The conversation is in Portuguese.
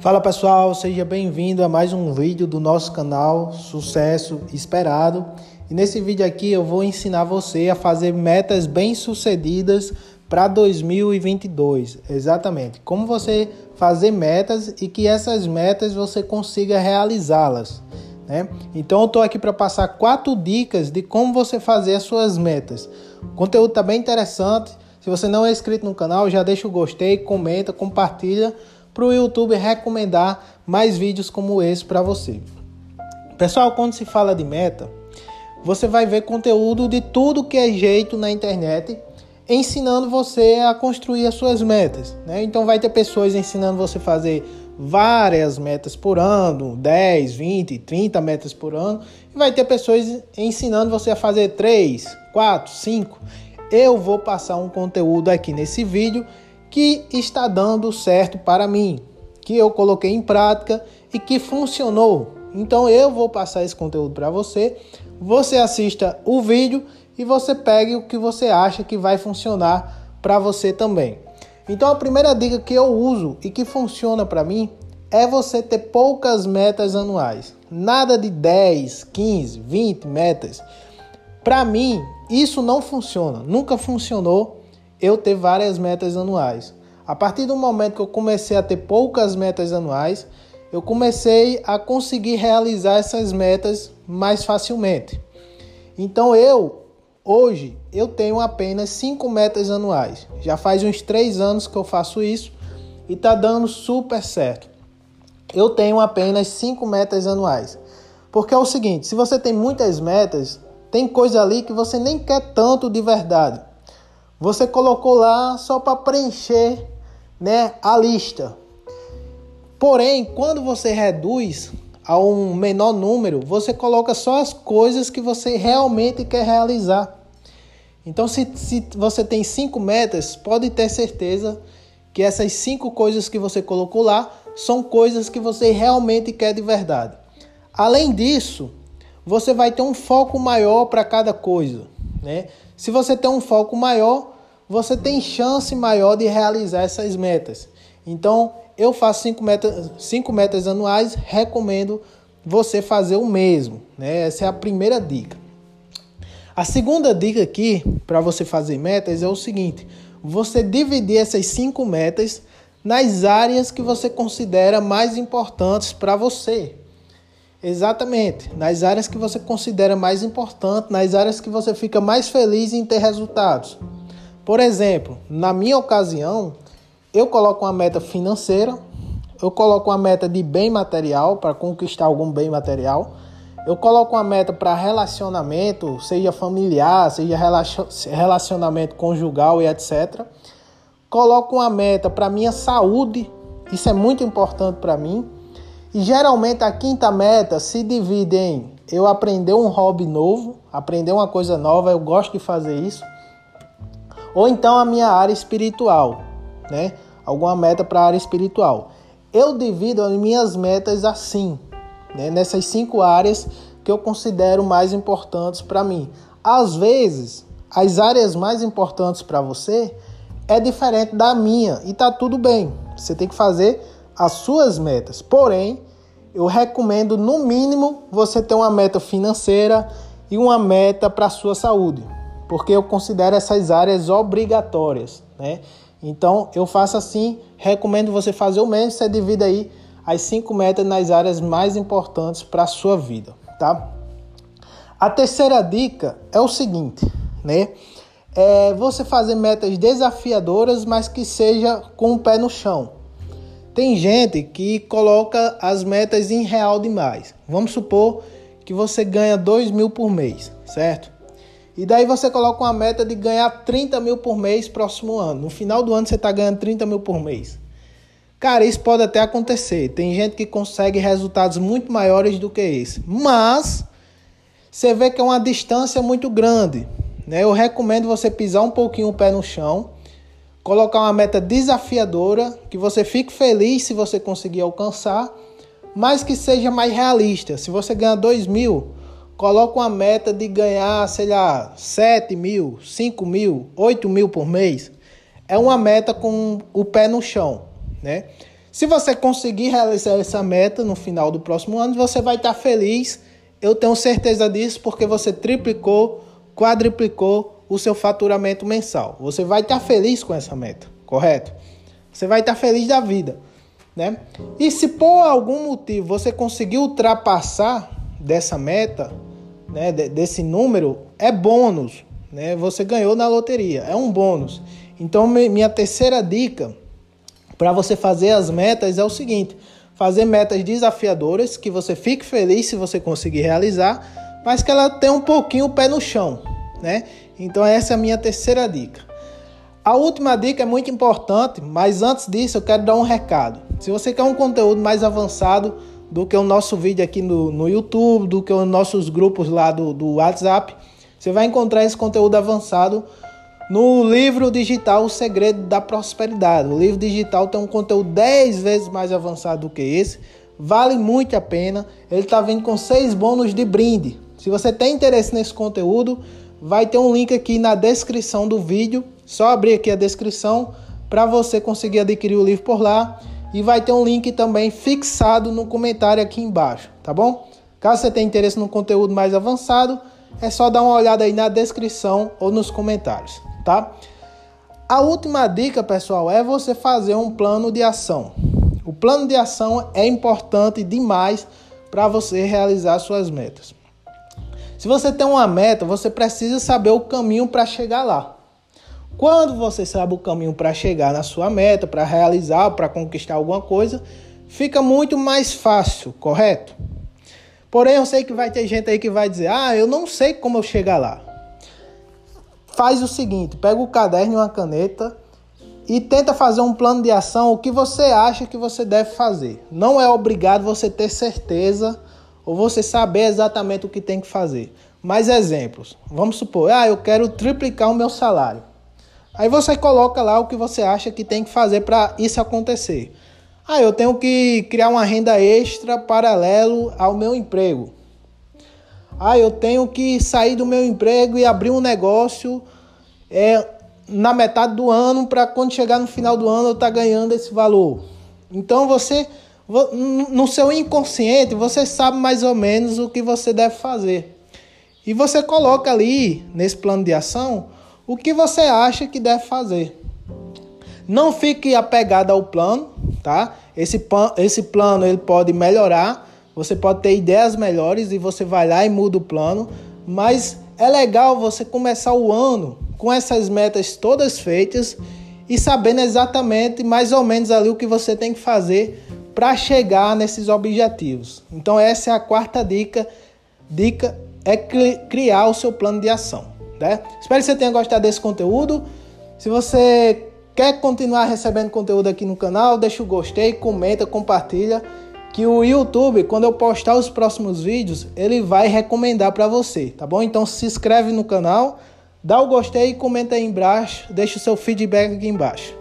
Fala pessoal, seja bem-vindo a mais um vídeo do nosso canal Sucesso Esperado. E nesse vídeo aqui eu vou ensinar você a fazer metas bem-sucedidas para 2022. Exatamente, como você fazer metas e que essas metas você consiga realizá-las. Né? Então eu estou aqui para passar quatro dicas de como você fazer as suas metas. O conteúdo está bem interessante. Se você não é inscrito no canal, já deixa o gostei, comenta, compartilha para o YouTube recomendar mais vídeos como esse para você. Pessoal, quando se fala de meta, você vai ver conteúdo de tudo que é jeito na internet, ensinando você a construir as suas metas. Né? Então vai ter pessoas ensinando você a fazer várias metas por ano, 10, 20, 30 metas por ano, e vai ter pessoas ensinando você a fazer 3, 4, 5 eu vou passar um conteúdo aqui nesse vídeo que está dando certo para mim, que eu coloquei em prática e que funcionou. Então eu vou passar esse conteúdo para você. Você assista o vídeo e você pegue o que você acha que vai funcionar para você também. Então a primeira dica que eu uso e que funciona para mim é você ter poucas metas anuais. Nada de 10, 15, 20 metas. Para mim, isso não funciona. Nunca funcionou eu ter várias metas anuais. A partir do momento que eu comecei a ter poucas metas anuais, eu comecei a conseguir realizar essas metas mais facilmente. Então eu hoje eu tenho apenas cinco metas anuais. Já faz uns três anos que eu faço isso e está dando super certo. Eu tenho apenas cinco metas anuais. Porque é o seguinte, se você tem muitas metas, tem coisa ali que você nem quer tanto de verdade. Você colocou lá só para preencher, né, a lista. Porém, quando você reduz a um menor número, você coloca só as coisas que você realmente quer realizar. Então, se, se você tem cinco metas, pode ter certeza que essas cinco coisas que você colocou lá são coisas que você realmente quer de verdade. Além disso, você vai ter um foco maior para cada coisa. Né? Se você tem um foco maior, você tem chance maior de realizar essas metas. Então, eu faço cinco metas, cinco metas anuais, recomendo você fazer o mesmo. Né? Essa é a primeira dica. A segunda dica aqui para você fazer metas é o seguinte: você dividir essas cinco metas nas áreas que você considera mais importantes para você. Exatamente, nas áreas que você considera mais importante, nas áreas que você fica mais feliz em ter resultados. Por exemplo, na minha ocasião, eu coloco uma meta financeira, eu coloco uma meta de bem material para conquistar algum bem material, eu coloco uma meta para relacionamento, seja familiar, seja relacionamento conjugal e etc. Coloco uma meta para minha saúde, isso é muito importante para mim e geralmente a quinta meta se divide em eu aprender um hobby novo, aprender uma coisa nova, eu gosto de fazer isso. Ou então a minha área espiritual, né? Alguma meta para a área espiritual. Eu divido as minhas metas assim, né? nessas cinco áreas que eu considero mais importantes para mim. Às vezes, as áreas mais importantes para você é diferente da minha e tá tudo bem. Você tem que fazer as suas metas. Porém, eu recomendo no mínimo você ter uma meta financeira e uma meta para a sua saúde, porque eu considero essas áreas obrigatórias, né? Então eu faço assim, recomendo você fazer o mesmo, você divide aí as cinco metas nas áreas mais importantes para a sua vida, tá? A terceira dica é o seguinte, né? É você fazer metas desafiadoras, mas que seja com o pé no chão. Tem gente que coloca as metas em real demais. Vamos supor que você ganha 2 mil por mês, certo? E daí você coloca uma meta de ganhar 30 mil por mês próximo ano. No final do ano você está ganhando 30 mil por mês. Cara, isso pode até acontecer. Tem gente que consegue resultados muito maiores do que esse. Mas você vê que é uma distância muito grande. Né? Eu recomendo você pisar um pouquinho o pé no chão colocar uma meta desafiadora, que você fique feliz se você conseguir alcançar, mas que seja mais realista. Se você ganhar 2 mil, coloca uma meta de ganhar, sei lá, 7 mil, 5 mil, 8 mil por mês. É uma meta com o pé no chão, né? Se você conseguir realizar essa meta no final do próximo ano, você vai estar feliz. Eu tenho certeza disso porque você triplicou, quadriplicou o seu faturamento mensal. Você vai estar feliz com essa meta, correto? Você vai estar feliz da vida, né? E se por algum motivo você conseguir ultrapassar dessa meta, né, desse número, é bônus, né? Você ganhou na loteria, é um bônus. Então minha terceira dica para você fazer as metas é o seguinte: fazer metas desafiadoras que você fique feliz se você conseguir realizar, mas que ela tenha um pouquinho o pé no chão, né? Então essa é a minha terceira dica. A última dica é muito importante, mas antes disso eu quero dar um recado. Se você quer um conteúdo mais avançado do que o nosso vídeo aqui no, no YouTube, do que os nossos grupos lá do, do WhatsApp, você vai encontrar esse conteúdo avançado no livro digital O Segredo da Prosperidade. O livro digital tem um conteúdo 10 vezes mais avançado do que esse. Vale muito a pena. Ele está vindo com seis bônus de brinde. Se você tem interesse nesse conteúdo, vai ter um link aqui na descrição do vídeo. Só abrir aqui a descrição para você conseguir adquirir o livro por lá. E vai ter um link também fixado no comentário aqui embaixo, tá bom? Caso você tenha interesse no conteúdo mais avançado, é só dar uma olhada aí na descrição ou nos comentários tá? A última dica, pessoal, é você fazer um plano de ação. O plano de ação é importante demais para você realizar suas metas. Se você tem uma meta, você precisa saber o caminho para chegar lá. Quando você sabe o caminho para chegar na sua meta, para realizar, para conquistar alguma coisa, fica muito mais fácil, correto? Porém, eu sei que vai ter gente aí que vai dizer: "Ah, eu não sei como eu chegar lá" faz o seguinte: pega o caderno e uma caneta e tenta fazer um plano de ação o que você acha que você deve fazer. Não é obrigado você ter certeza ou você saber exatamente o que tem que fazer. Mais exemplos. Vamos supor, ah, eu quero triplicar o meu salário. Aí você coloca lá o que você acha que tem que fazer para isso acontecer. Ah, eu tenho que criar uma renda extra paralelo ao meu emprego. Ah, eu tenho que sair do meu emprego e abrir um negócio é, na metade do ano para quando chegar no final do ano eu estar tá ganhando esse valor. Então você, no seu inconsciente, você sabe mais ou menos o que você deve fazer. E você coloca ali, nesse plano de ação, o que você acha que deve fazer. Não fique apegado ao plano, tá? Esse, esse plano ele pode melhorar, você pode ter ideias melhores e você vai lá e muda o plano, mas é legal você começar o ano com essas metas todas feitas e sabendo exatamente mais ou menos ali o que você tem que fazer para chegar nesses objetivos. Então essa é a quarta dica. Dica é criar o seu plano de ação, né? Espero que você tenha gostado desse conteúdo. Se você quer continuar recebendo conteúdo aqui no canal, deixa o gostei, comenta, compartilha que o YouTube, quando eu postar os próximos vídeos, ele vai recomendar para você, tá bom? Então se inscreve no canal, dá o gostei, comenta aí embaixo, deixa o seu feedback aqui embaixo.